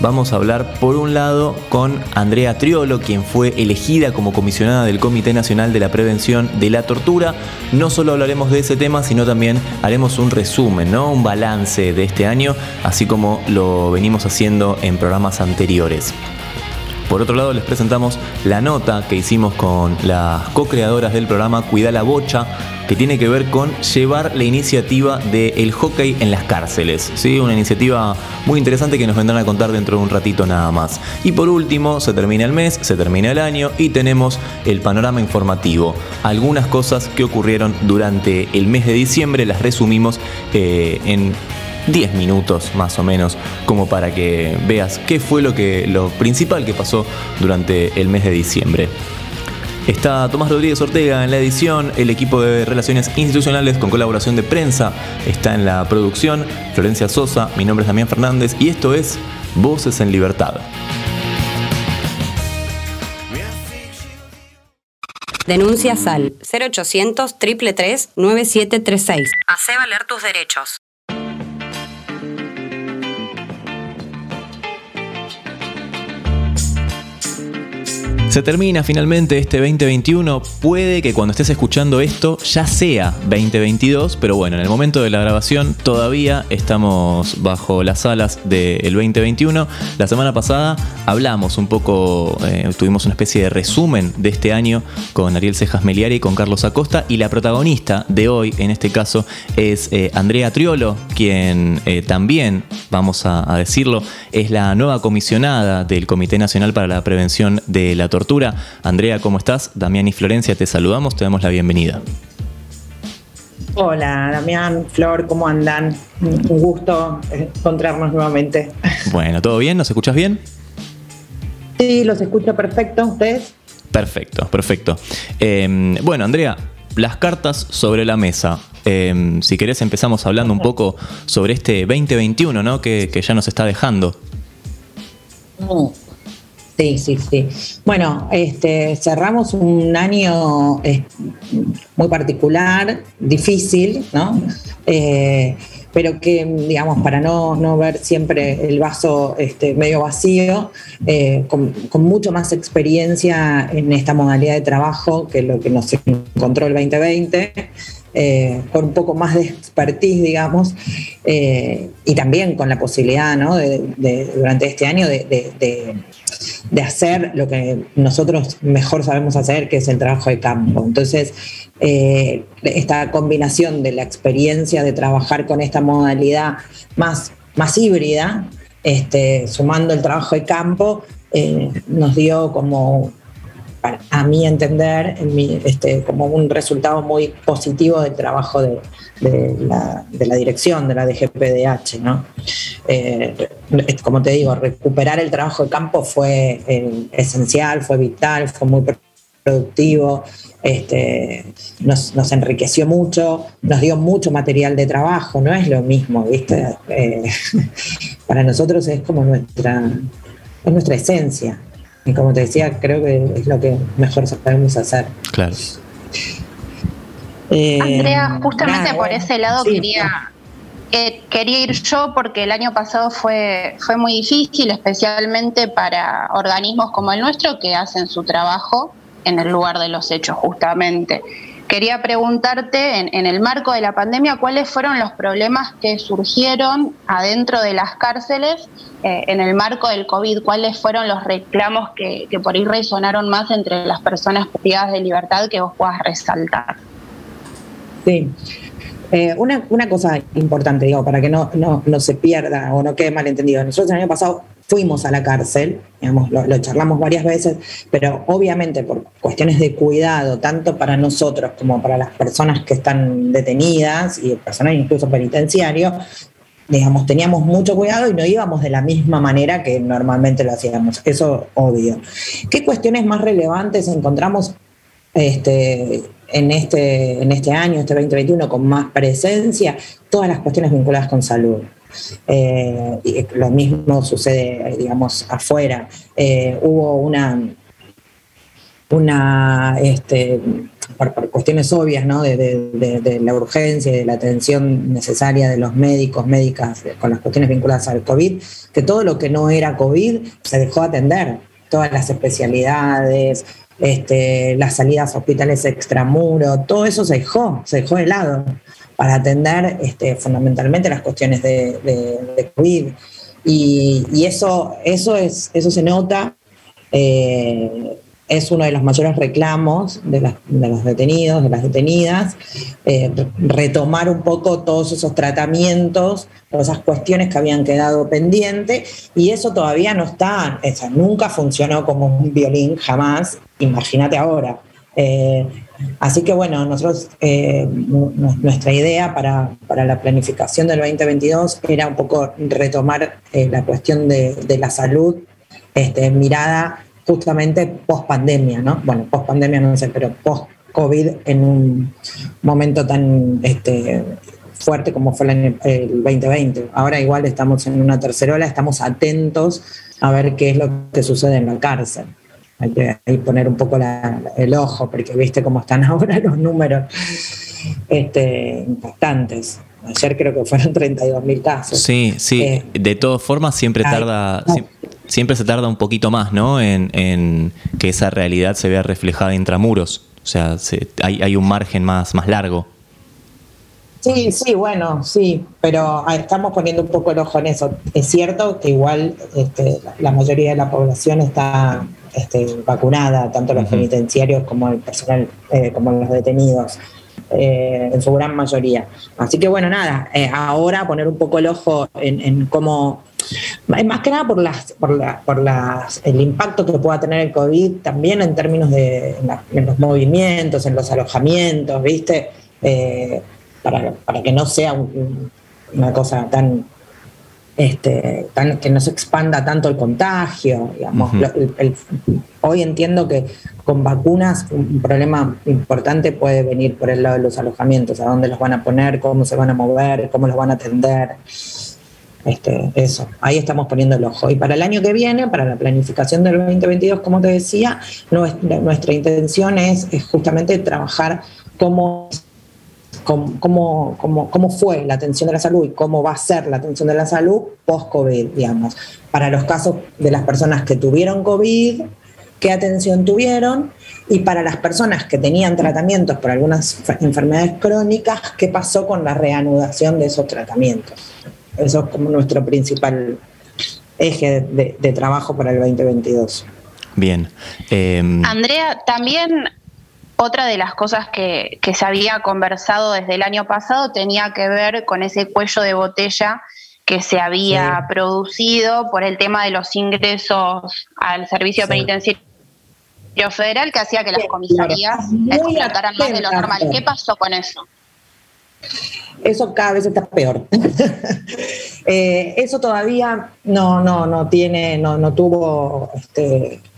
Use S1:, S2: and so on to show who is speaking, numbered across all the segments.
S1: vamos a hablar por un lado con Andrea Triolo, quien fue elegida como comisionada del Comité Nacional de la Prevención de la Tortura. No solo hablaremos de ese tema, sino también haremos un resumen, ¿no? un balance de este año, así como lo venimos haciendo en programas anteriores. Por otro lado, les presentamos la nota que hicimos con las co-creadoras del programa Cuida la Bocha, que tiene que ver con llevar la iniciativa del hockey en las cárceles. ¿sí? Una iniciativa muy interesante que nos vendrán a contar dentro de un ratito nada más. Y por último, se termina el mes, se termina el año y tenemos el panorama informativo. Algunas cosas que ocurrieron durante el mes de diciembre las resumimos eh, en 10 minutos más o menos, como para que veas qué fue lo, que, lo principal que pasó durante el mes de diciembre. Está Tomás Rodríguez Ortega en la edición, el equipo de Relaciones Institucionales con colaboración de prensa está en la producción, Florencia Sosa, mi nombre es Damián Fernández y esto es Voces en Libertad.
S2: Denuncia SAL 0800 333 9736. Hacé valer tus derechos.
S1: Se termina finalmente este 2021. Puede que cuando estés escuchando esto ya sea 2022, pero bueno, en el momento de la grabación todavía estamos bajo las alas del 2021. La semana pasada hablamos un poco, eh, tuvimos una especie de resumen de este año con Ariel Cejas Meliari y con Carlos Acosta. Y la protagonista de hoy, en este caso, es eh, Andrea Triolo, quien eh, también, vamos a, a decirlo, es la nueva comisionada del Comité Nacional para la Prevención de la Tortura Andrea, ¿cómo estás? Damián y Florencia, te saludamos, te damos la bienvenida.
S3: Hola, Damián, Flor, ¿cómo andan? Un gusto encontrarnos nuevamente.
S1: Bueno, ¿todo bien? ¿Nos escuchas bien?
S3: Sí, los escucho perfecto, ¿ustedes?
S1: Perfecto, perfecto. Eh, bueno, Andrea, las cartas sobre la mesa. Eh, si querés empezamos hablando un poco sobre este 2021, ¿no? Que, que ya nos está dejando.
S3: Mm. Sí, sí, sí. Bueno, este, cerramos un año eh, muy particular, difícil, ¿no? Eh, pero que, digamos, para no, ver siempre el vaso este, medio vacío, eh, con, mucho más experiencia en esta modalidad de trabajo que lo que nos encontró el 2020. Con un poco más de expertise, digamos, y también con la posibilidad, ¿no? De, durante este año de, de hacer lo que nosotros mejor sabemos hacer, que es el trabajo de campo. Entonces, eh, esta combinación de la experiencia de trabajar con esta modalidad más, más híbrida, este, sumando el trabajo de campo, eh, nos dio como, a mi entender, como un resultado muy positivo del trabajo de, la, dirección de la DGPDH. Eh, como te digo, recuperar el trabajo de campo fue eh, esencial, fue vital, fue muy productivo, este, nos, enriqueció mucho, nos dio mucho material de trabajo, no es lo mismo, ¿viste? Eh, para nosotros es como nuestra, es nuestra esencia. Y como te decía, creo que es lo que mejor sabemos hacer.
S1: Claro.
S4: Eh, Andrea, justamente por ese lado quería, eh, quería ir yo porque el año pasado fue, fue muy difícil, especialmente para organismos como el nuestro que hacen su trabajo en el lugar de los hechos justamente. Quería preguntarte, en, el marco de la pandemia, cuáles fueron los problemas que surgieron adentro de las cárceles eh, en el marco del COVID, cuáles fueron los reclamos que, por ahí resonaron más entre las personas privadas de libertad que vos puedas resaltar.
S3: Sí. Eh, una, cosa importante, digo, para que no, no, se pierda o no quede malentendido. Nosotros el año pasado fuimos a la cárcel, digamos, lo, charlamos varias veces, pero obviamente por cuestiones de cuidado, tanto para nosotros como para las personas que están detenidas y personas incluso penitenciarios, digamos, teníamos mucho cuidado y no íbamos de la misma manera que normalmente lo hacíamos. Eso obvio. ¿Qué cuestiones más relevantes encontramos este, en, este, en este año, este 2021, con más presencia? Todas las cuestiones vinculadas con salud. Eh, y lo mismo sucede, digamos, afuera. Eh, hubo una, una este, por, cuestiones obvias, ¿no? De, la urgencia y de la atención necesaria de los médicos, médicas, con las cuestiones vinculadas al COVID, que todo lo que no era COVID se dejó atender, todas las especialidades, este, las salidas a hospitales extramuro, todo eso se dejó, se dejó de lado para atender este, fundamentalmente las cuestiones de, COVID. Y, eso, eso, es, eso se nota. Eh, es uno de los mayores reclamos de, los detenidos, de las detenidas, eh, retomar un poco todos esos tratamientos, todas esas cuestiones que habían quedado pendientes, y eso todavía no está, o nunca funcionó como un violín, jamás, imagínate ahora. Eh, así que bueno, nosotros, eh, nuestra idea para, la planificación del 2022 era un poco retomar la cuestión de, la salud este, mirada justamente post pandemia, ¿no? Bueno, post pandemia no sé, pero post COVID en un momento tan este, fuerte como fue el, 2020. Ahora igual estamos en una tercera ola, estamos atentos a ver qué es lo que sucede en la cárcel. Hay que poner un poco el ojo, porque viste cómo están ahora los números este, impactantes. Ayer creo que fueron 32 mil casos.
S1: Sí, sí. Eh, de todas formas, siempre tarda siempre se tarda un poquito más, ¿no? En, que esa realidad se vea reflejada intramuros. O sea, hay, un margen más, más largo.
S3: Sí, sí, bueno, sí, pero estamos poniendo un poco el ojo en eso. Es cierto que igual este, la mayoría de la población está este, vacunada, tanto los penitenciarios como el personal, eh, como los detenidos. Eh, en su gran mayoría. Así que bueno, nada, eh, ahora poner un poco el ojo en, en cómo más que nada por, las, por, por las, el impacto que pueda tener el COVID también en términos de en, los movimientos, en los alojamientos, ¿viste? Eh, para, para, que no sea una cosa tan, este, tan, que no se expanda tanto el contagio, digamos. hoy entiendo que con vacunas un problema importante puede venir por el lado de los alojamientos, a dónde los van a poner, cómo se van a mover, cómo los van a atender. Este, eso, ahí estamos poniendo el ojo. Y para el año que viene, para la planificación del 2022, como te decía, nuestra, intención es, justamente trabajar cómo, cómo, cómo, fue la atención de la salud y cómo va a ser la atención de la salud post-COVID, digamos. Para los casos de las personas que tuvieron COVID, qué atención tuvieron y para las personas que tenían tratamientos por algunas enfermedades crónicas, qué pasó con la reanudación de esos tratamientos. Eso es como nuestro principal eje de, trabajo para el 2022.
S1: Bien.
S4: Em, Andrea, también otra de las cosas que, se había conversado desde el año pasado tenía que ver con ese cuello de botella que se había producido por el tema de los ingresos al servicio penitenciario federal que hacía que las comisarías explotaran más de lo normal. ¿Qué pasó con eso?
S3: Eso cada vez está peor. Eh, eso todavía no, no, no tiene, no, no tuvo este, este,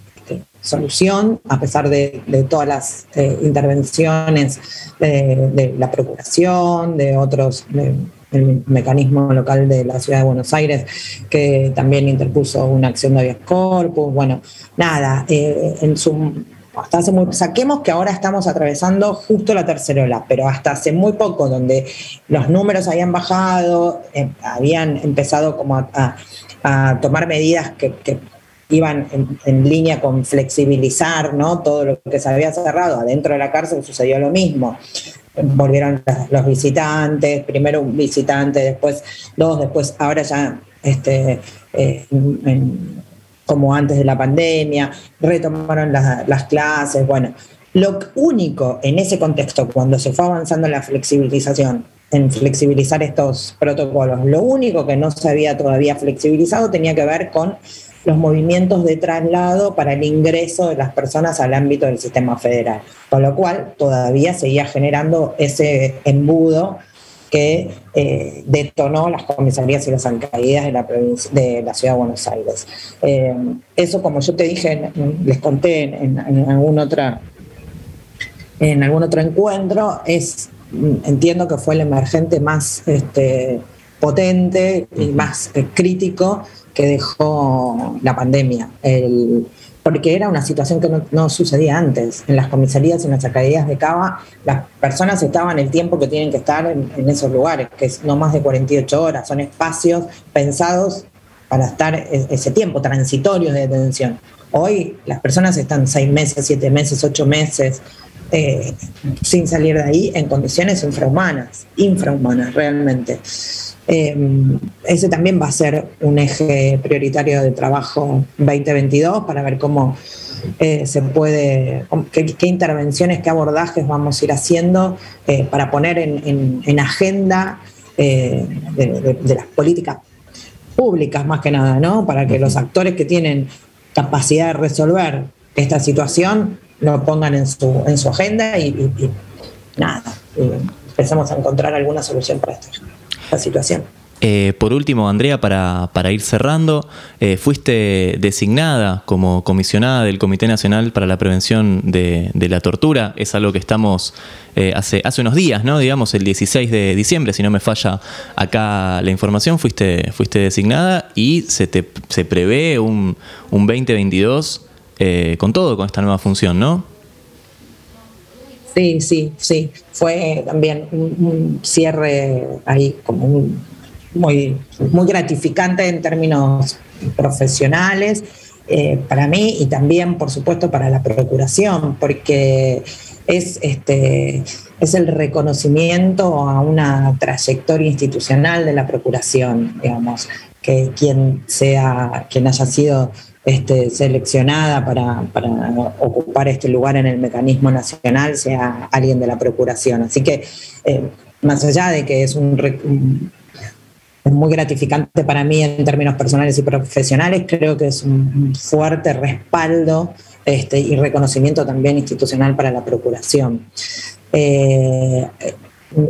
S3: solución, a pesar de, todas las eh, intervenciones de, la Procuración, de otros, del mecanismo local de la ciudad de Buenos Aires, que también interpuso una acción de habeas corpus. Bueno, nada, eh, en su hasta hace muy, saquemos que ahora estamos atravesando justo la tercera ola, pero hasta hace muy poco, donde los números habían bajado, eh, habían empezado como a, tomar medidas que, iban en, línea con flexibilizar ¿no? todo lo que se había cerrado. Adentro de la cárcel sucedió lo mismo. Volvieron los visitantes, primero un visitante, después dos, después ahora ya este, eh, como antes de la pandemia, retomaron las, clases, bueno. Lo único en ese contexto, cuando se fue avanzando en la flexibilización, en flexibilizar estos protocolos, lo único que no se había todavía flexibilizado tenía que ver con los movimientos de traslado para el ingreso de las personas al ámbito del sistema federal, con lo cual todavía seguía generando ese embudo que eh, detonó las comisarías y las alcaldías de la, de la ciudad de Buenos Aires. Eh, eso, como yo te dije, les conté en, algún otra, en algún otro encuentro, es entiendo que fue el emergente más este, potente y más eh, crítico que dejó la pandemia. El, porque era una situación que no, sucedía antes. En las comisarías y en las alcaldías de Cava, las personas estaban el tiempo que tienen que estar en, esos lugares, que es no más de 48 horas, son espacios pensados para estar e, ese tiempo, transitorios de detención. Hoy las personas están seis meses, siete meses, ocho meses, eh, sin salir de ahí en condiciones infrahumanas, infrahumanas realmente. Em, ese también va a ser un eje prioritario de trabajo 2022 para ver cómo eh, se puede, qué, intervenciones, qué abordajes vamos a ir haciendo eh, para poner en, agenda eh, de, las políticas públicas más que nada, ¿no? Para que los actores que tienen capacidad de resolver esta situación lo pongan en su, en su agenda y, nada, empezamos a encontrar alguna solución para esto la situación.
S1: Eh, por último, Andrea, para, ir cerrando, eh, fuiste designada como comisionada del Comité Nacional para la Prevención de, la Tortura. Es algo que estamos eh, hace, hace unos días, ¿no? Digamos, el 16 de diciembre, si no me falla acá la información, fuiste, fuiste designada y se, te, se prevé un, un 2022 con todo, con esta nueva función, ¿no?
S3: Sí, sí, sí. Fue también un, cierre ahí como muy, muy gratificante en términos profesionales eh, para mí y también, por supuesto, para la procuración, porque es, este, es el reconocimiento a una trayectoria institucional de la procuración, digamos, que quien sea, quien haya sido este, seleccionada para, ocupar este lugar en el mecanismo nacional sea alguien de la Procuración. Así que, eh, más allá de que es un, muy gratificante para mí en términos personales y profesionales, creo que es un fuerte respaldo este, y reconocimiento también institucional para la Procuración. Eh,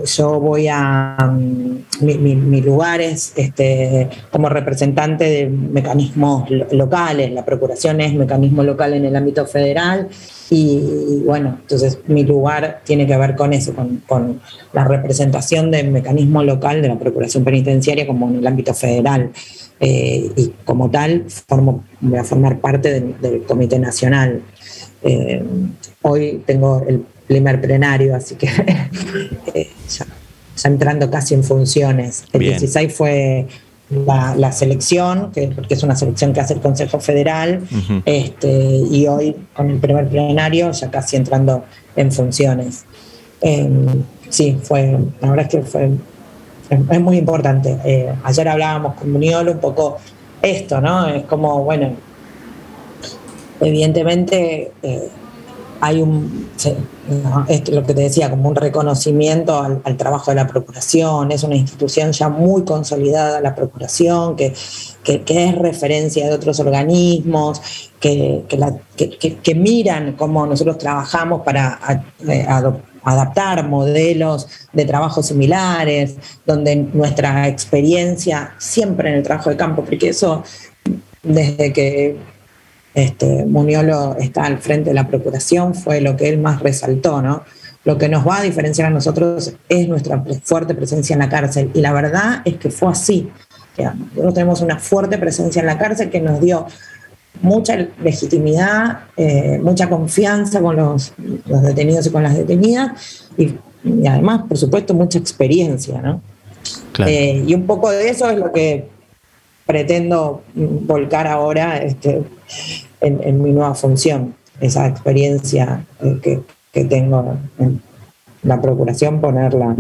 S3: yo voy a mm, mi, lugar es este, como representante de mecanismos locales, la procuración es mecanismo local en el ámbito federal y bueno, entonces mi lugar tiene que ver con eso, con, la representación del mecanismo local de la procuración penitenciaria como en el ámbito federal. Eh, y como tal formo, voy a formar parte del, Comité Nacional. Eh, hoy tengo el primer plenario, así que eh, ya, entrando casi en funciones. El 16 fue la, selección, que, porque es una selección que hace el Consejo Federal, este, y hoy con el primer plenario ya casi entrando en funciones. Em, sí, fue, la verdad es que fue, es, muy importante. Eh, ayer hablábamos con Muniolo un poco esto, ¿no? Es como, bueno, evidentemente... Eh, hay un, lo que te decía, como un reconocimiento al, trabajo de la Procuración, es una institución ya muy consolidada la Procuración, que, es referencia de otros organismos, que, que, miran cómo nosotros trabajamos para eh, adaptar modelos de trabajo similares, donde nuestra experiencia siempre en el trabajo de campo, porque eso desde que este, Muniolo está al frente de la Procuración, fue lo que él más resaltó, ¿no? Lo que nos va a diferenciar a nosotros es nuestra fuerte presencia en la cárcel. Y la verdad es que fue así. Nosotros tenemos una fuerte presencia en la cárcel que nos dio mucha legitimidad, eh, mucha confianza con los, detenidos y con las detenidas, y, además, por supuesto, mucha experiencia, ¿no? Eh, y un poco de eso es lo que pretendo volcar ahora este, en, mi nueva función, esa experiencia eh, que, que, tengo en la procuración, ponerla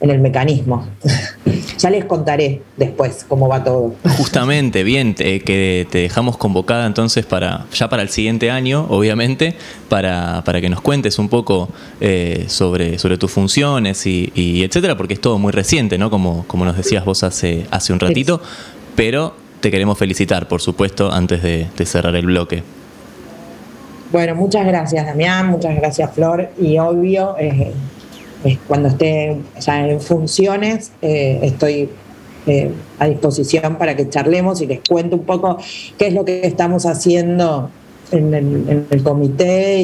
S3: en el mecanismo. ya les contaré después cómo va todo.
S1: Justamente, bien, que te dejamos convocada entonces para ya para el siguiente año, obviamente, para, para que nos cuentes un poco eh, sobre, sobre tus funciones y, etcétera, porque es todo muy reciente, ¿no? Como, como nos decías vos hace, hace un ratito, pero te queremos felicitar, por supuesto, antes de, cerrar el bloque.
S3: Bueno, muchas gracias Damián, muchas gracias Flor y obvio, eh, cuando esté en funciones, estoy a disposición para que charlemos y les cuento un poco qué es lo que estamos haciendo en el, comité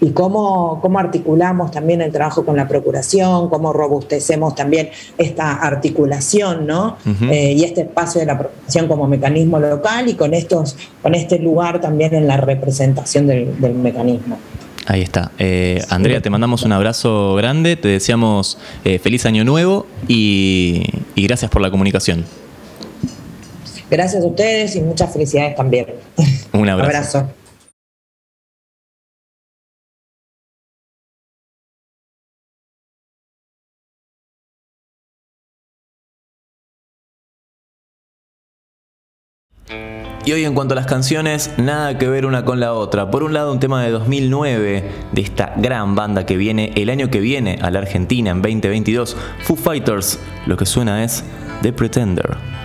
S3: y, cómo, cómo, articulamos también el trabajo con la procuración, cómo robustecemos también esta articulación ¿no? Eh, y este espacio de la procuración como mecanismo local y con, estos, con este lugar también en la representación del, mecanismo.
S1: Ahí está. Eh, Andrea, te mandamos un abrazo grande, te deseamos eh, feliz año nuevo y, y gracias por la comunicación.
S3: Gracias a ustedes y muchas felicidades también.
S1: Un abrazo. abrazo. Y hoy en cuanto a las canciones, nada que ver una con la otra. Por un lado un tema de 2009 de esta gran banda que viene el año que viene a la Argentina en 2022, Foo Fighters. Lo que suena es The Pretender.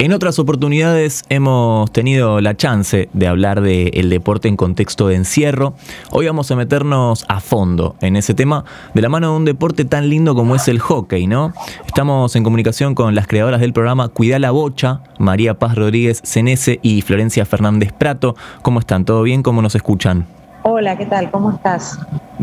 S1: En otras oportunidades hemos tenido la chance de hablar del deporte en contexto de encierro. Hoy vamos a meternos a fondo en ese tema de la mano de un deporte tan lindo como es el hockey, ¿no? Estamos en comunicación con las creadoras del programa Cuida la Bocha, María Paz Rodríguez Cenese y Florencia Fernández Prato. ¿Cómo están? ¿Todo bien? ¿Cómo nos escuchan?
S5: Hola, ¿qué tal? ¿Cómo estás?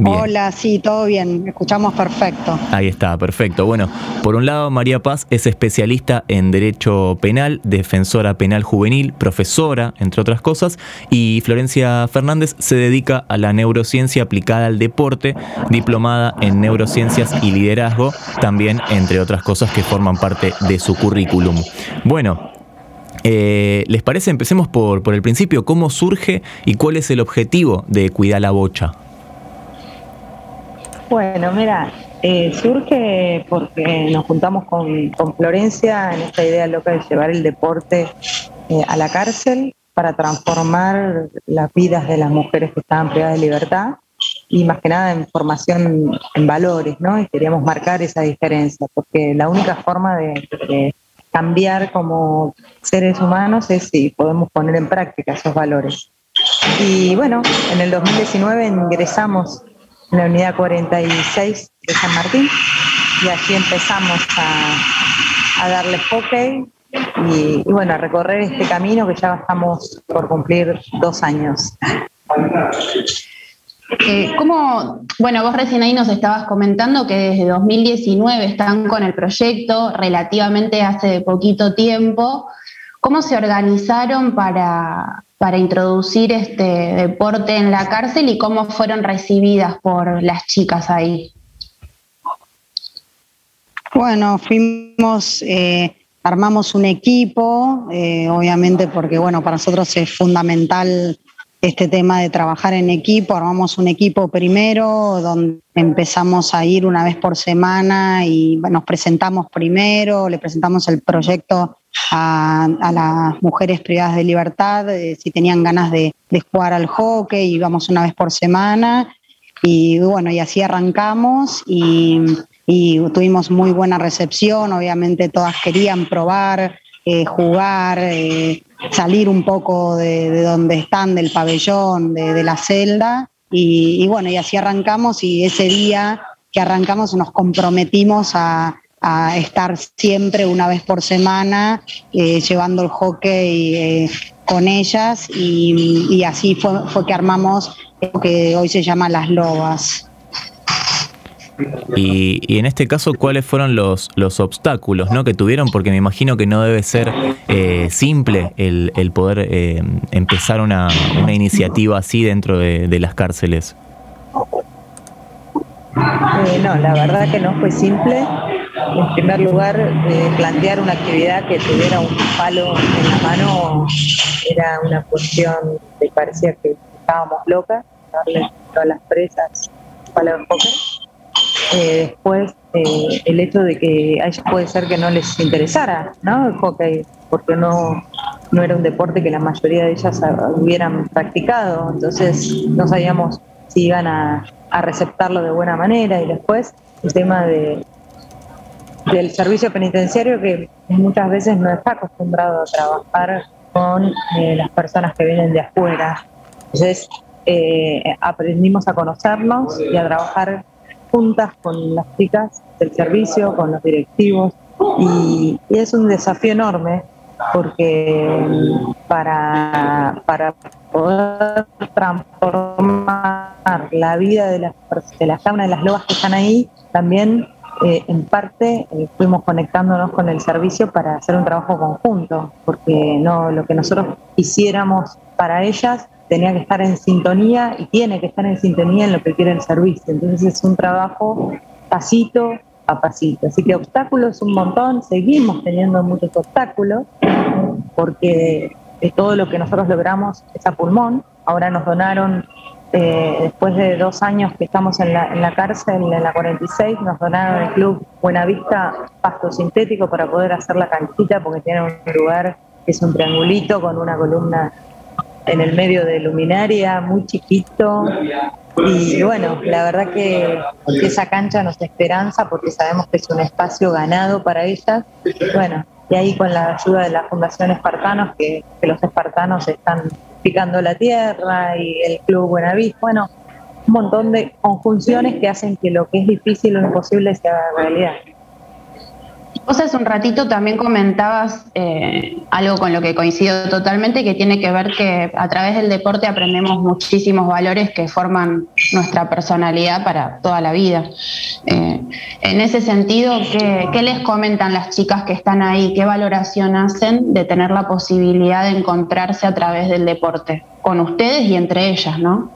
S6: Hola, sí, todo bien, escuchamos perfecto.
S1: Ahí está, perfecto. Bueno, por un lado, María Paz es especialista en Derecho Penal, defensora penal juvenil, profesora, entre otras cosas, y Florencia Fernández se dedica a la neurociencia aplicada al deporte, diplomada en neurociencias y liderazgo, también entre otras cosas que forman parte de su currículum. Bueno, eh, ¿Les parece? Empecemos por, por el principio. ¿Cómo surge y cuál es el objetivo de Cuidar la Bocha?
S5: Bueno, mira, eh, surge porque nos juntamos con, Florencia en esta idea loca de llevar el deporte eh, a la cárcel para transformar las vidas de las mujeres que estaban privadas de libertad y más que nada en formación en valores, ¿no? Y queríamos marcar esa diferencia, porque la única forma de cambiar como seres humanos es si podemos poner en práctica esos valores. Y bueno, en el 2019 ingresamos en la unidad 46 de San Martín y allí empezamos a, darle hockey y, y, bueno, a recorrer este camino que ya estamos por cumplir dos años.
S4: Eh, ¿Cómo, bueno, vos recién ahí nos estabas comentando que desde 2019 están con el proyecto, relativamente hace poquito tiempo. ¿Cómo se organizaron para, para introducir este deporte en la cárcel y cómo fueron recibidas por las chicas ahí?
S6: Bueno, fuimos, eh, armamos un equipo, eh, obviamente porque bueno, para nosotros es fundamental este tema de trabajar en equipo, armamos un equipo primero, donde empezamos a ir una vez por semana y nos presentamos primero, le presentamos el proyecto a, las mujeres privadas de libertad, eh, si tenían ganas de, jugar al hockey, íbamos una vez por semana y bueno, y así arrancamos y, tuvimos muy buena recepción, obviamente todas querían probar, eh, jugar. Eh, salir un poco de, donde están, del pabellón, de, la celda. Y, bueno, y así arrancamos y ese día que arrancamos nos comprometimos a, estar siempre una vez por semana eh, llevando el hockey eh, con ellas y, así fue, fue que armamos lo que hoy se llama Las Lobas.
S1: Y, en este caso, ¿cuáles fueron los, los obstáculos ¿no? que tuvieron? Porque me imagino que no debe ser eh, simple el, el poder eh, empezar una, una, iniciativa así dentro de, las cárceles.
S5: Eh, no, la verdad que no fue simple. En primer lugar, plantear una actividad que tuviera un palo en la mano era una cuestión que parecía que estábamos locas, darle a las presas un palo de enfoque eh, después eh, el hecho de que a ellos puede ser que no les interesara ¿no? el hockey, porque no, no era un deporte que la mayoría de ellas hubieran practicado, entonces no sabíamos si iban a, a receptarlo de buena manera y después el tema de, del servicio penitenciario que muchas veces no está acostumbrado a trabajar con eh, las personas que vienen de afuera. Entonces aprendimos a conocernos y a trabajar juntas con las chicas del servicio, con los directivos, y, es un desafío enorme porque para, para poder transformar la vida de las, de las de las lobas que están ahí, también eh, en parte eh, fuimos conectándonos con el servicio para hacer un trabajo conjunto, porque no lo que nosotros hiciéramos para ellas tenía que estar en sintonía y tiene que estar en sintonía en lo que quiere el servicio. Entonces es un trabajo pasito a pasito. Así que obstáculos un montón, seguimos teniendo muchos obstáculos porque de todo lo que nosotros logramos es a pulmón. Ahora nos donaron, eh, después de dos años que estamos en la, en la cárcel, en la 46, nos donaron el club Buenavista pasto sintético para poder hacer la canchita porque tiene un lugar que es un triangulito con una columna en el medio de luminaria, muy chiquito. Y bueno, la verdad que, esa cancha nos esperanza porque sabemos que es un espacio ganado para ellas. Bueno, y ahí con la ayuda de la Fundación Espartanos, que, los espartanos están picando la tierra y el Club Buenavista, bueno, un montón de conjunciones que hacen que lo que es difícil o imposible sea realidad.
S4: Vos hace un ratito también comentabas eh, algo con lo que coincido totalmente, que tiene que ver que a través del deporte aprendemos muchísimos valores que forman nuestra personalidad para toda la vida. Eh, en ese sentido, ¿qué, ¿qué, les comentan las chicas que están ahí? ¿Qué valoración hacen de tener la posibilidad de encontrarse a través del deporte? Con ustedes y entre ellas, ¿no?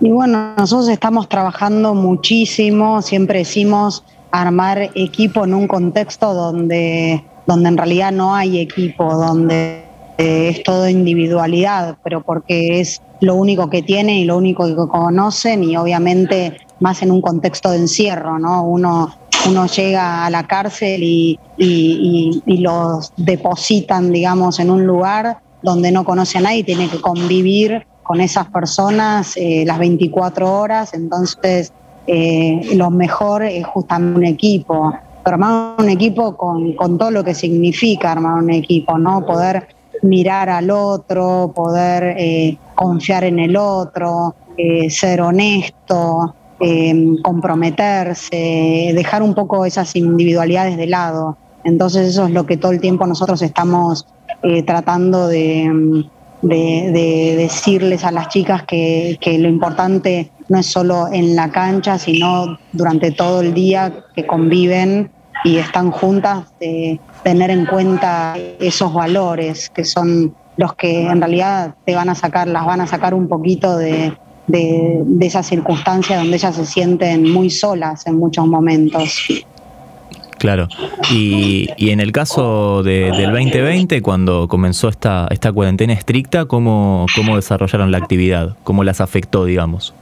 S6: Y bueno, nosotros estamos trabajando muchísimo, siempre decimos armar equipo en un contexto donde, donde en realidad no hay equipo, donde eh, es todo individualidad, pero porque es lo único que tiene y lo único que conocen y obviamente más en un contexto de encierro, ¿no? Uno, uno llega a la cárcel y, y, los depositan, digamos, en un lugar donde no conoce a nadie tiene que convivir con esas personas eh, las 24 horas, entonces eh, lo mejor es justamente un equipo, pero armar un equipo con, todo lo que significa armar un equipo, ¿no? Poder mirar al otro, poder eh, confiar en el otro, eh, ser honesto, comprometerse, dejar un poco esas individualidades de lado. Entonces eso es lo que todo el tiempo nosotros estamos tratando de, de, decirles a las chicas que, que lo importante no es solo en la cancha, sino durante todo el día que conviven y están juntas, de tener en cuenta esos valores que son los que en realidad te van a sacar, las van a sacar un poquito de, de, de esa circunstancia donde ellas se sienten muy solas en muchos momentos.
S1: Claro. Y, y, en el caso de, del 2020, cuando comenzó esta, esta cuarentena estricta, ¿cómo, ¿cómo desarrollaron la actividad? ¿Cómo las afectó, digamos?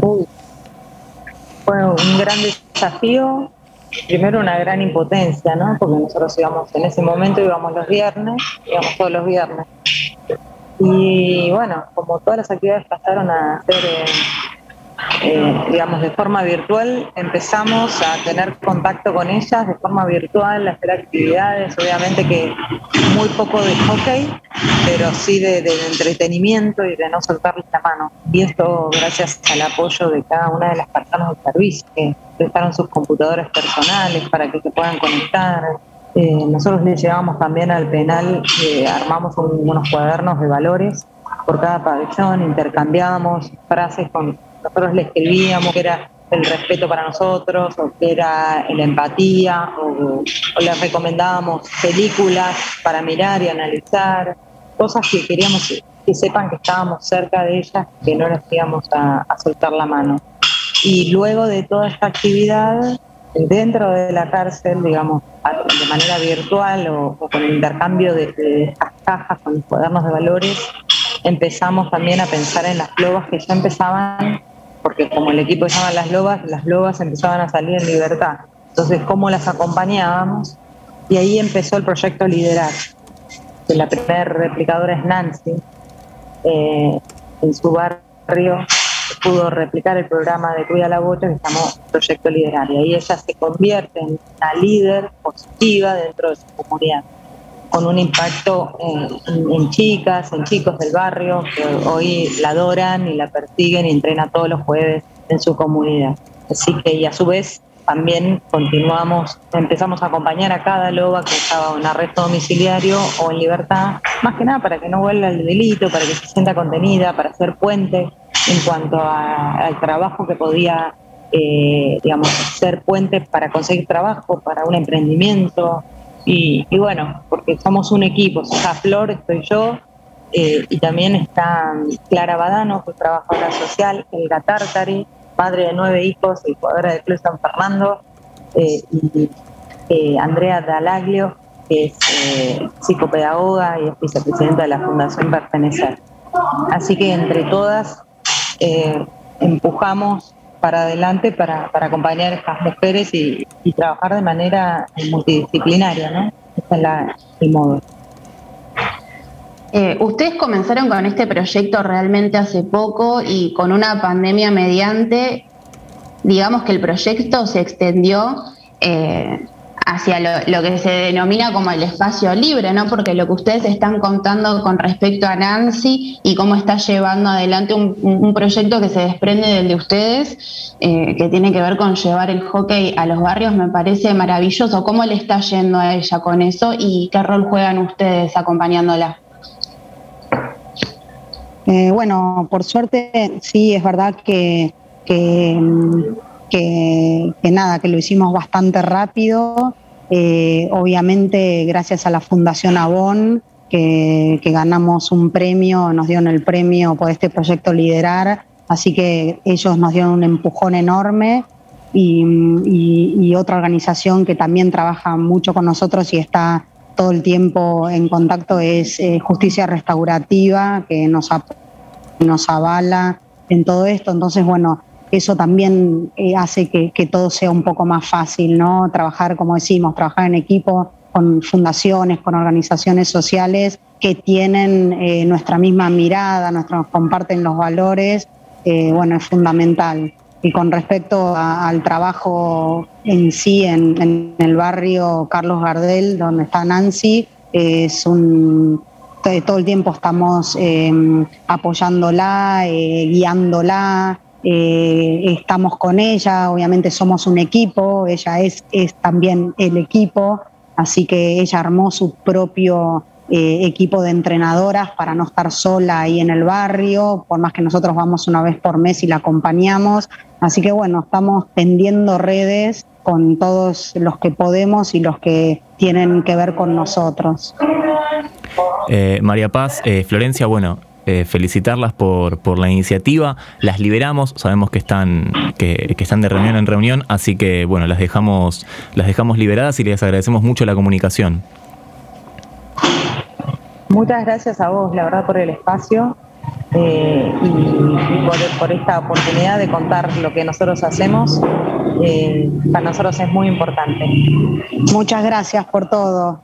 S5: Fue un gran desafío, primero una gran impotencia, ¿no? Porque nosotros íbamos, en ese momento íbamos los viernes, íbamos todos los viernes. Y bueno, como todas las actividades pasaron a ser eh, digamos, de forma virtual, empezamos a tener contacto con ellas de forma virtual, a hacer actividades, obviamente que muy poco de hockey, pero sí de, entretenimiento y de no soltarles la mano. Y esto gracias al apoyo de cada una de las personas del servicio, que prestaron sus computadores personales para que se puedan conectar. Eh, nosotros les llevamos también al penal, eh, armamos unos cuadernos de valores por cada pabellón, intercambiábamos frases con nosotros le escribíamos que era el respeto para nosotros, o que era la empatía, o, les recomendábamos películas para mirar y analizar, cosas que queríamos que sepan que estábamos cerca de ellas, que no les íbamos a, soltar la mano. Y luego de toda esta actividad, dentro de la cárcel, digamos, de manera virtual o, con el intercambio de, de estas cajas con los cuadernos de valores, empezamos también a pensar en las globas que ya empezaban porque como el equipo se llama Las Lobas, las Lobas empezaban a salir en libertad. Entonces, ¿cómo las acompañábamos? Y ahí empezó el proyecto Liderar. Que la primera replicadora es Nancy. Eh, en su barrio pudo replicar el programa de Cuida la Bocha que se llamó Proyecto Liderar. Y ahí ella se convierte en una líder positiva dentro de su comunidad con un impacto en, chicas, en chicos del barrio que hoy la adoran y la persiguen y entrenan todos los jueves en su comunidad. Así que, y a su vez, también continuamos, empezamos a acompañar a cada loba que estaba en arresto domiciliario o en libertad, más que nada para que no vuelva el delito, para que se sienta contenida, para hacer puente en cuanto al trabajo que podía, eh, digamos, ser puente para conseguir trabajo, para un emprendimiento, y, bueno, porque somos un equipo, está Flor, estoy yo, eh, y también está Clara Badano, que es trabajadora social, Elga Tartari, madre de nueve hijos y jugadora del Club San Fernando, eh, y eh, Andrea Dalaglio, que es psicopedagoga y es vicepresidenta de la Fundación Pertenecer. Así que entre todas empujamos para adelante para, acompañar a estas mujeres y, trabajar de manera multidisciplinaria, ¿no? Ese es la, el modo.
S4: Eh, ustedes comenzaron con este proyecto realmente hace poco y con una pandemia mediante, digamos que el proyecto se extendió eh, hacia lo, que se denomina como el espacio libre, ¿no? Porque lo que ustedes están contando con respecto a Nancy y cómo está llevando adelante un, proyecto que se desprende del de ustedes, eh, que tiene que ver con llevar el hockey a los barrios, me parece maravilloso. ¿Cómo le está yendo a ella con eso y qué rol juegan ustedes acompañándola?
S6: Eh, bueno, por suerte sí, es verdad que, que que, nada, que lo hicimos bastante rápido. Eh, obviamente, gracias a la Fundación Avon, que, ganamos un premio, nos dieron el premio por este proyecto Liderar, así que ellos nos dieron un empujón enorme. Y, otra organización que también trabaja mucho con nosotros y está todo el tiempo en contacto es eh, Justicia Restaurativa, que nos, nos avala en todo esto. Entonces, bueno, eso también eh, hace que, todo sea un poco más fácil, ¿no? Trabajar, como decimos, trabajar en equipo con fundaciones, con organizaciones sociales que tienen eh, nuestra misma mirada, nuestros, comparten los valores, eh, bueno, es fundamental. Y con respecto al trabajo en sí en, el barrio Carlos Gardel, donde está Nancy, es un todo el tiempo estamos apoyándola, guiándola, eh, estamos con ella, obviamente somos un equipo, ella es, es también el equipo, así que ella armó su propio eh, equipo de entrenadoras para no estar sola ahí en el barrio, por más que nosotros vamos una vez por mes y la acompañamos. Así que bueno, estamos tendiendo redes con todos los que podemos y los que tienen que ver con nosotros.
S1: Eh, María Paz, Florencia, bueno, eh, felicitarlas por, por la iniciativa. Las liberamos, sabemos que están, que, están de reunión en reunión, así que bueno, las dejamos, las dejamos liberadas y les agradecemos mucho la comunicación.
S3: Muchas gracias a vos, la verdad, por el espacio eh, y, por, esta oportunidad de contar lo que nosotros hacemos. Eh, para nosotros es muy importante.
S6: Muchas gracias por todo.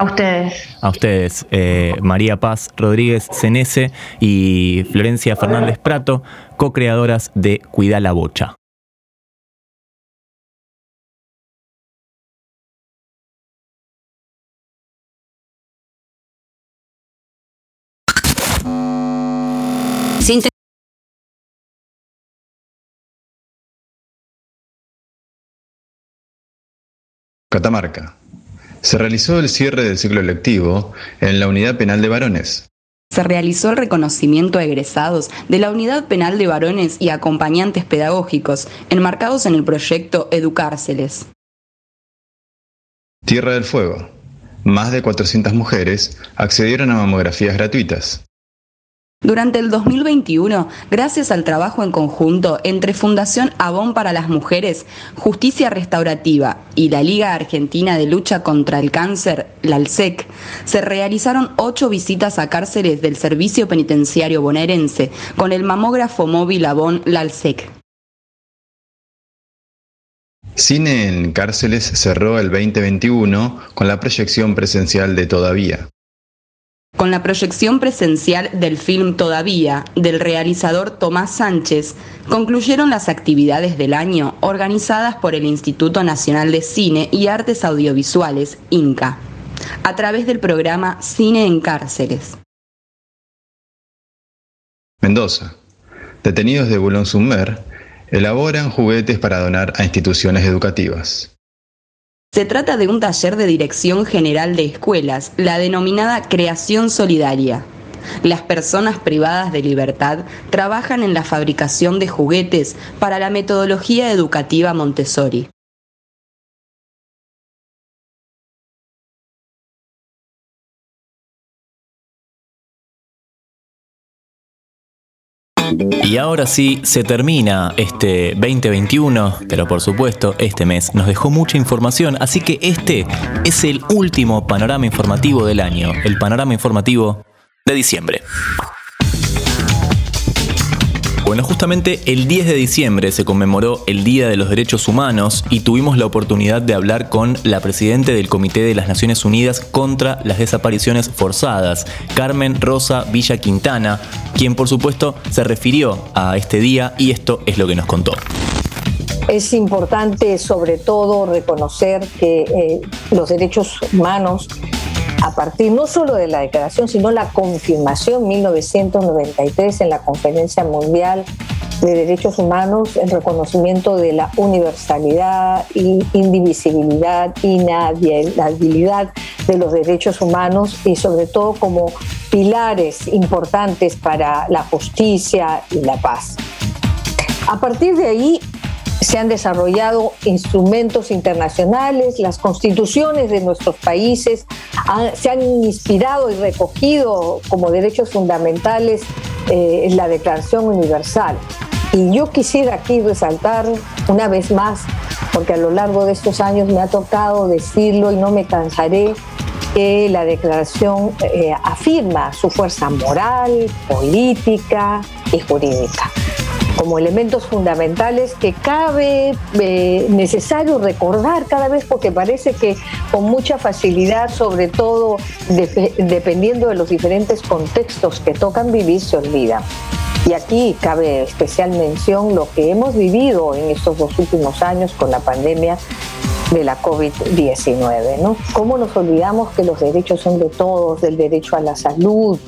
S4: A ustedes.
S1: A ustedes, eh, María Paz Rodríguez Cenese y Florencia Fernández Prato, co-creadoras de Cuida la Bocha.
S7: Catamarca, se realizó el cierre del ciclo lectivo en la Unidad Penal de Varones.
S8: Se realizó el reconocimiento a egresados de la Unidad Penal de Varones y acompañantes pedagógicos, enmarcados en el proyecto Educárceles.
S7: Tierra del Fuego. Más de 400 mujeres accedieron a mamografías gratuitas.
S8: Durante el 2021, gracias al trabajo en conjunto entre Fundación Avon para las Mujeres, Justicia Restaurativa y la Liga Argentina de Lucha contra el Cáncer, la ALSEC, se realizaron ocho visitas a cárceles del Servicio Penitenciario bonaerense con el mamógrafo móvil Avon LALSEC.
S7: Cine en cárceles cerró el 2021 con la proyección presencial de Todavía.
S8: Con la proyección presencial del film Todavía, del realizador Tomás Sánchez, concluyeron las actividades del año organizadas por el Instituto Nacional de Cine y Artes Audiovisuales, INCA, a través del programa Cine en Cárceles.
S7: Mendoza. Detenidos de Boulogne-sur-Mer elaboran juguetes para donar a instituciones educativas.
S8: Se trata de un taller de dirección general de escuelas, la denominada creación solidaria. Las personas privadas de libertad trabajan en la fabricación de juguetes para la metodología educativa Montessori.
S1: Y ahora sí, se termina este 2021, pero por supuesto este mes nos dejó mucha información, así que este es el último panorama informativo del año, el panorama informativo de diciembre. Bueno, justamente el 10 de diciembre se conmemoró el Día de los Derechos Humanos y tuvimos la oportunidad de hablar con la presidenta del Comité de las Naciones Unidas contra las Desapariciones Forzadas, Carmen Rosa Villa Quintana, quien por supuesto se refirió a este día y esto es lo que nos contó.
S9: Es importante sobre todo reconocer que eh, los derechos humanos a partir no solo de la declaración, sino la confirmación 1993 en la Conferencia Mundial de Derechos Humanos, el reconocimiento de la universalidad, indivisibilidad, inalienabilidad de los derechos humanos y sobre todo como pilares importantes para la justicia y la paz. A partir de ahí, se han desarrollado instrumentos internacionales, las constituciones de nuestros países se han inspirado y recogido como derechos fundamentales eh, la Declaración Universal. Y yo quisiera aquí resaltar una vez más, porque a lo largo de estos años me ha tocado decirlo y no me cansaré, que la declaración eh, afirma su fuerza moral, política y jurídica como elementos fundamentales que cabe eh, necesario recordar cada vez porque parece que con mucha facilidad, sobre todo dependiendo de los diferentes contextos que tocan vivir, se olvida. Y aquí cabe especial mención lo que hemos vivido en estos dos últimos años con la pandemia de la COVID-19, ¿no? ¿Cómo nos olvidamos que los derechos son de todos, del derecho a la salud,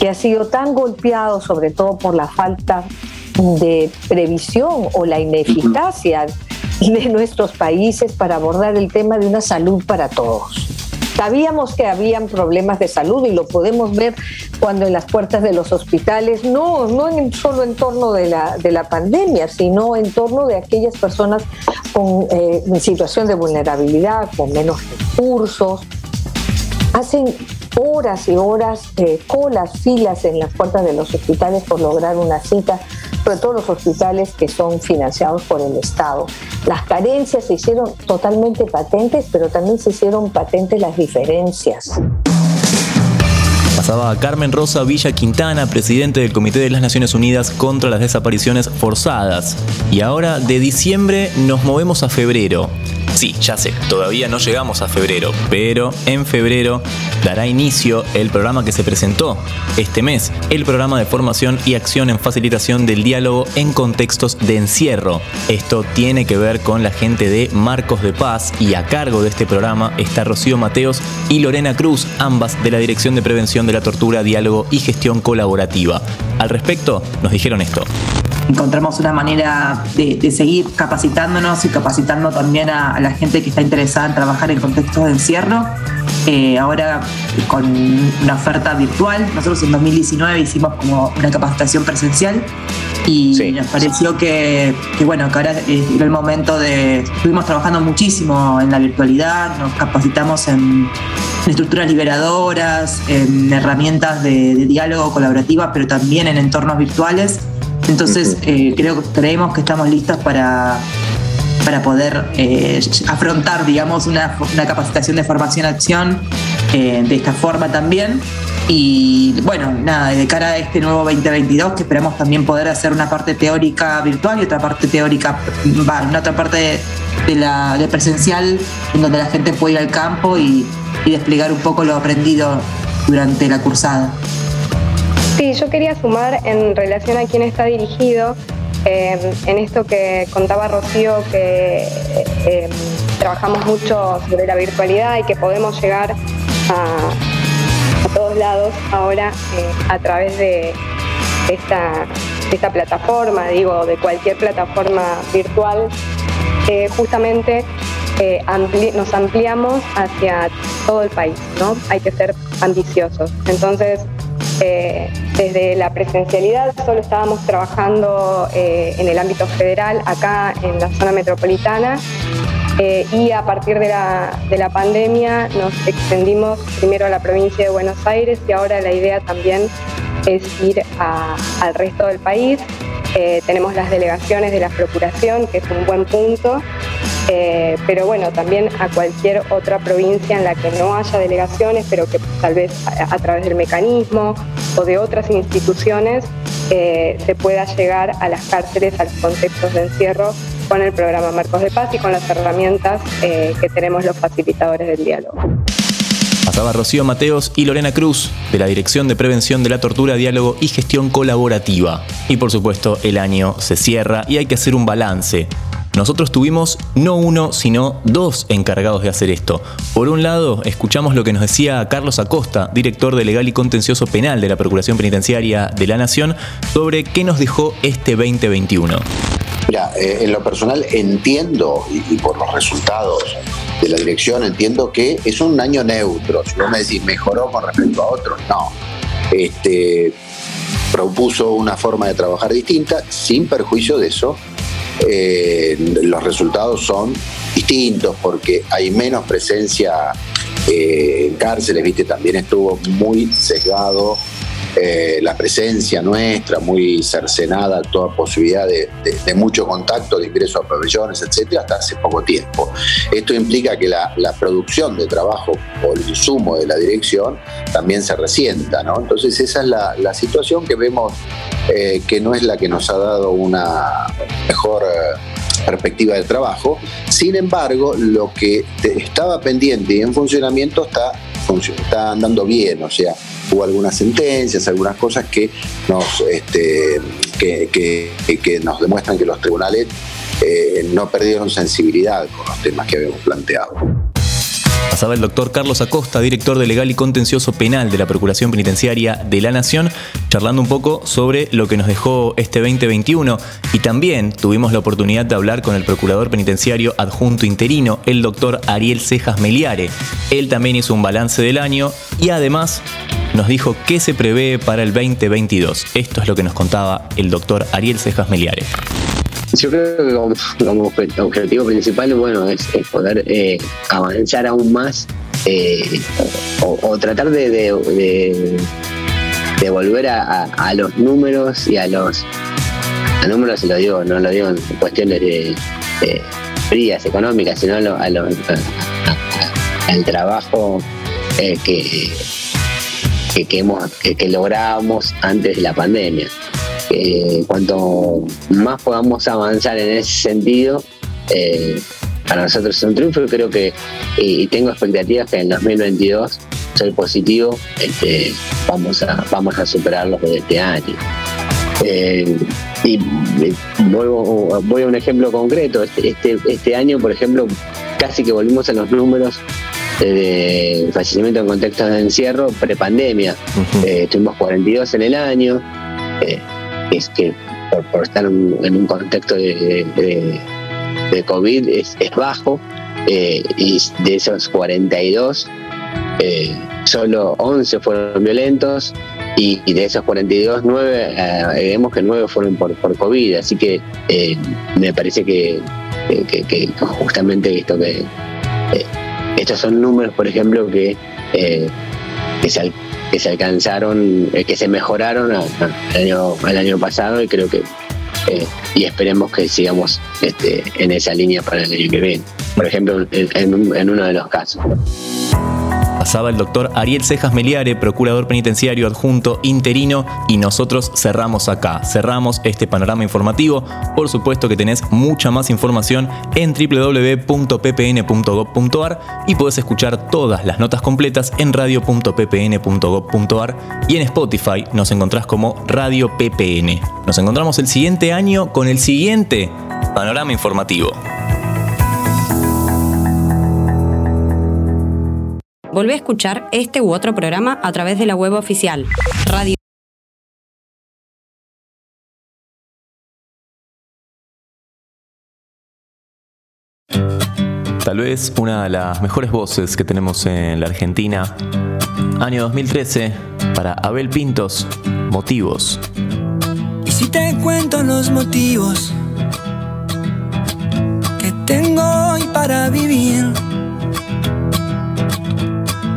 S9: que ha sido tan golpeado sobre todo por la falta de previsión o la ineficacia de nuestros países para abordar el tema de una salud para todos. Sabíamos que habían problemas de salud y lo podemos ver cuando en las puertas de los hospitales, no, no en, solo en torno de la, de la pandemia, sino en torno de aquellas personas con eh, en situación de vulnerabilidad, con menos recursos. Hacen horas y horas, eh, colas, filas en las puertas de los hospitales por lograr una cita sobre todo los hospitales que son financiados por el Estado. Las carencias se hicieron totalmente patentes, pero también se hicieron patentes las diferencias.
S1: Pasaba Carmen Rosa Villa Quintana, presidente del Comité de las Naciones Unidas contra las Desapariciones Forzadas. Y ahora de diciembre nos movemos a febrero. Sí, ya sé, todavía no llegamos a febrero, pero en febrero dará inicio el programa que se presentó este mes, el programa de formación y acción en facilitación del diálogo en contextos de encierro. Esto tiene que ver con la gente de Marcos de Paz y a cargo de este programa está Rocío Mateos y Lorena Cruz, ambas de la Dirección de Prevención de la Tortura, Diálogo y Gestión Colaborativa. Al respecto, nos dijeron esto
S10: encontramos una manera de, seguir capacitándonos y capacitando también a, la gente que está interesada en trabajar en contextos de encierro. Eh, ahora con una oferta virtual, nosotros en 2019 hicimos como una capacitación presencial y nos pareció que, bueno, que ahora era el momento de... Estuvimos trabajando muchísimo en la virtualidad, nos capacitamos en, estructuras liberadoras, en herramientas de, de diálogo colaborativa, pero también en entornos virtuales entonces, eh, creo, creemos que estamos listos para, para poder eh, afrontar, digamos, una, capacitación de formación-acción eh, de esta forma también. Y bueno, nada, de cara a este nuevo 2022, que esperamos también poder hacer una parte teórica virtual y otra parte teórica, va, una otra parte de, la, de presencial, en donde la gente puede ir al campo y desplegar un poco lo aprendido durante la cursada.
S11: Sí, yo quería sumar en relación a quién está dirigido, em, en esto que contaba Rocío, que em, trabajamos mucho sobre la virtualidad y que podemos llegar a, todos lados ahora eh, a través de esta, esta plataforma, digo, de cualquier plataforma virtual, justamente eh, nos ampliamos hacia todo el país, ¿no? Hay que ser ambiciosos. Entonces, eh, desde la presencialidad solo estábamos trabajando eh, en el ámbito federal, acá en la zona metropolitana, eh, y a partir de la, de la, pandemia nos extendimos primero a la provincia de Buenos Aires y ahora la idea también es ir al resto del país. tenemos las delegaciones de la Procuración, que es un buen punto, eh, pero bueno, también a cualquier otra provincia en la que no haya delegaciones, pero que tal vez a, través del mecanismo o de otras instituciones eh, se pueda llegar a las cárceles, a los contextos de encierro con el programa Marcos de Paz y con las herramientas eh, que tenemos los facilitadores del diálogo.
S1: Pasaba Rocío Mateos y Lorena Cruz, de la Dirección de Prevención de la Tortura, Diálogo y Gestión Colaborativa. Y por supuesto, el año se cierra y hay que hacer un balance nosotros tuvimos no uno, sino dos encargados de hacer esto. Por un lado, escuchamos lo que nos decía Carlos Acosta, director de Legal y Contencioso Penal de la Procuración Penitenciaria de la Nación, sobre qué nos dejó este 2021.
S12: Mira, eh, en lo personal entiendo, y, por los resultados de la dirección, entiendo que es un año neutro. Si vos me decís, mejoró con respecto a otros, no. Este, propuso una forma de trabajar distinta, sin perjuicio de eso. Eh, los resultados son distintos porque hay menos presencia eh, en cárceles, viste, también estuvo muy sesgado eh, la presencia nuestra, muy cercenada toda posibilidad de, mucho contacto, de ingreso a pabellones, etcétera, hasta hace poco tiempo. Esto implica que la, producción de trabajo o el insumo de la dirección también se resienta, ¿no? Entonces, esa es la, situación que vemos eh, que no es la que nos ha dado una mejor. Eh, perspectiva de trabajo. Sin embargo, lo que estaba pendiente y en funcionamiento está, está andando bien, o sea, hubo algunas sentencias, algunas cosas que nos, este, que, nos demuestran que los tribunales eh, no perdieron sensibilidad con los temas que habíamos planteado.
S1: Pasaba el doctor Carlos Acosta, director de Legal y Contencioso Penal de la Procuración Penitenciaria de la Nación, charlando un poco sobre lo que nos dejó este 2021 y también tuvimos la oportunidad de hablar con el procurador penitenciario adjunto interino, el doctor Ariel Cejas Meliare. Él también hizo un balance del año y además nos dijo qué se prevé para el 2022. Esto es lo que nos contaba el doctor Ariel Cejas Meliare.
S13: Yo creo que como, objetivo principal, bueno, es, poder eh, avanzar aún más eh, o, tratar de, de, volver a, los números y a los a números se lo digo, no lo digo en cuestiones de, frías económicas, sino a al trabajo eh, que que, hemos, que, lográbamos antes de la pandemia. Cuanto más podamos avanzar en ese sentido, eh, para nosotros es un triunfo. y creo que, y tengo expectativas que en 2022, soy positivo, este, vamos, a, vamos a superarlos de este año. Eh, y voy a un ejemplo concreto. Este, este, este año, por ejemplo, casi que volvimos a los números de fallecimiento en contextos de encierro prepandemia. Eh, tuvimos 42 en el año, eh, es que por, estar en un contexto de, COVID es, bajo, eh, y de esos 42, solo 11 fueron violentos, y, de esos 42, 9, vemos que 9 fueron por, COVID, así que me parece que, que justamente esto que estos son números, por ejemplo, que, eh, que, se, alcanzaron, eh, que se mejoraron el, año, año pasado y creo que eh, y esperemos que sigamos este, en esa línea para el año que viene. Por ejemplo, en uno de los casos
S1: pasaba el doctor Ariel Cejas Meliare, procurador penitenciario adjunto interino, y nosotros cerramos acá, cerramos este panorama informativo. Por supuesto que tenés mucha más información en www.ppn.gov.ar y podés escuchar todas las notas completas en radio.ppn.gov.ar y en Spotify nos encontrás como Radio PPN. Nos encontramos el siguiente año con el siguiente panorama informativo.
S2: Volvé a escuchar este u otro programa a través de la web oficial radio
S1: Tal vez una de las mejores voces que tenemos en la Argentina. Año 2013 para Abel Pintos, Motivos.
S14: Y si te cuento los motivos que tengo hoy para vivir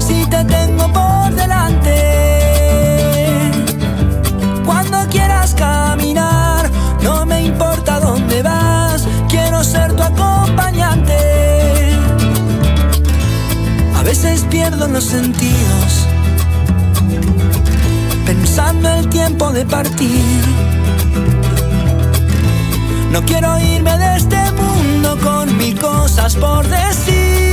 S14: si te tengo por delante. Cuando quieras caminar, no me importa dónde vas, quiero ser tu acompañante. A veces pierdo los sentidos, pensando el tiempo de partir. No quiero irme de este mundo con mil cosas por decir.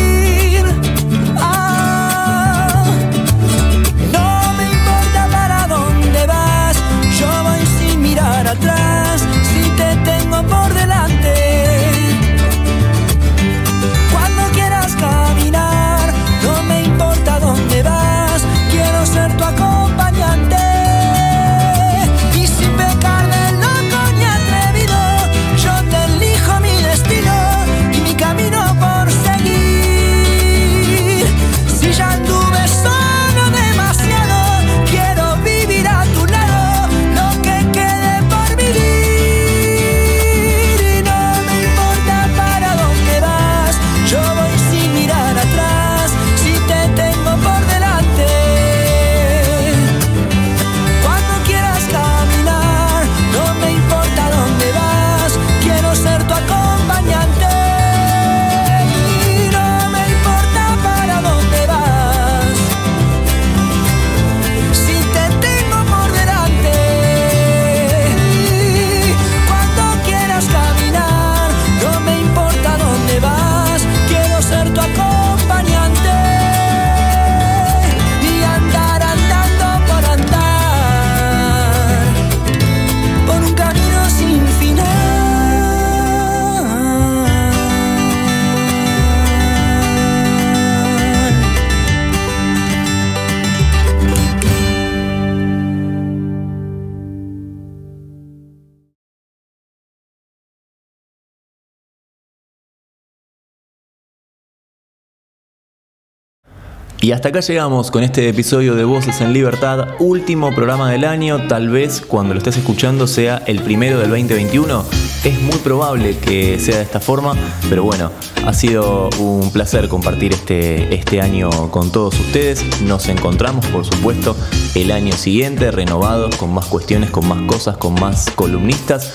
S1: Y hasta acá llegamos con este episodio de Voces en Libertad, último programa del año, tal vez cuando lo estés escuchando sea el primero del 2021. Es muy probable que sea de esta forma, pero bueno, ha sido un placer compartir este, este año con todos ustedes. Nos encontramos, por supuesto, el año siguiente, renovados, con más cuestiones, con más cosas, con más columnistas,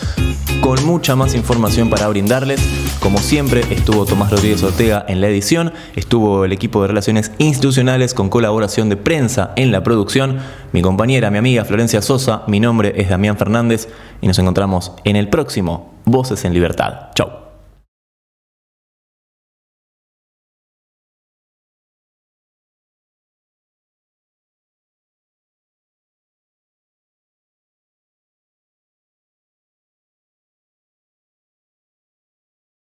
S1: con mucha más información para brindarles. Como siempre, estuvo Tomás Rodríguez Ortega en la edición, estuvo el equipo de Relaciones Institucionales con colaboración de prensa en la producción, mi compañera, mi amiga Florencia Sosa, mi nombre es Damián Fernández y nos encontramos en el próximo Voces en Libertad. Chau.